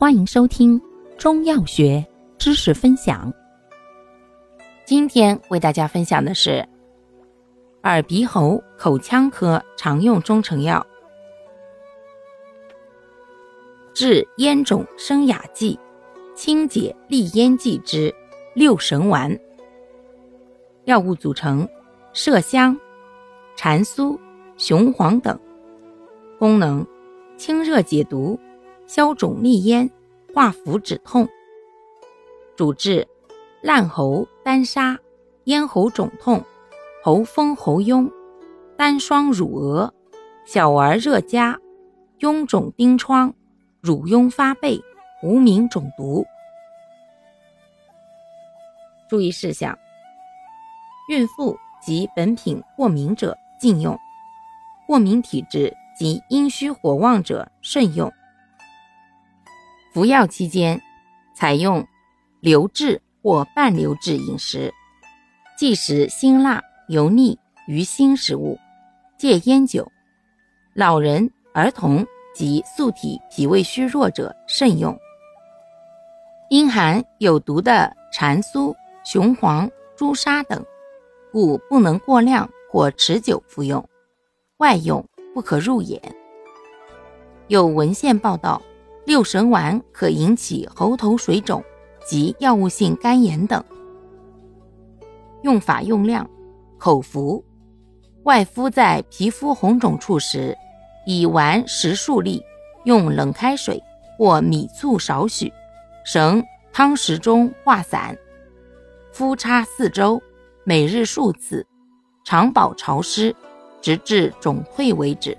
欢迎收听中药学知识分享。今天为大家分享的是耳鼻喉口腔科常用中成药——治咽肿生哑剂、清解利咽剂之六神丸。药物组成：麝香、蟾酥、雄黄等。功能：清热解毒。消肿利咽，化浮止痛。主治烂喉、单沙、咽喉肿痛、喉风喉痈、单双乳额、小儿热痂、痈肿疔疮、乳痈发背、无名肿毒。注意事项：孕妇及本品过敏者禁用，过敏体质及阴虚火旺者慎用。服药期间，采用流质或半流质饮食，忌食辛辣、油腻、鱼腥食物，戒烟酒。老人、儿童及素体脾胃虚弱者慎用。因含有毒的蟾酥、雄黄、朱砂等，故不能过量或持久服用，外用不可入眼。有文献报道。六神丸可引起喉头水肿及药物性肝炎等。用法用量：口服，外敷在皮肤红肿处时，以丸十数粒，用冷开水或米醋少许，绳汤匙中化散，敷擦四周，每日数次，常保潮湿，直至肿退为止。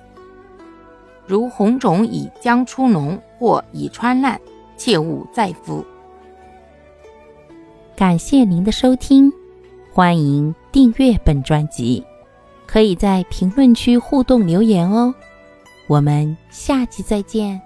如红肿已将出脓或已穿烂，切勿再敷。感谢您的收听，欢迎订阅本专辑，可以在评论区互动留言哦。我们下期再见。